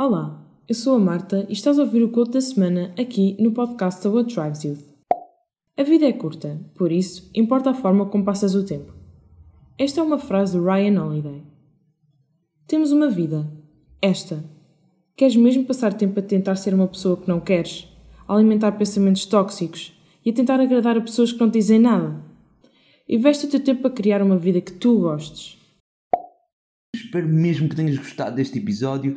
Olá, eu sou a Marta e estás a ouvir o Quote da Semana aqui no podcast da What Drives Youth. A vida é curta, por isso importa a forma como passas o tempo. Esta é uma frase de Ryan Holiday. Temos uma vida. Esta. Queres mesmo passar tempo a tentar ser uma pessoa que não queres? A alimentar pensamentos tóxicos e a tentar agradar a pessoas que não te dizem nada? Investe o teu tempo a criar uma vida que tu gostes. Espero mesmo que tenhas gostado deste episódio.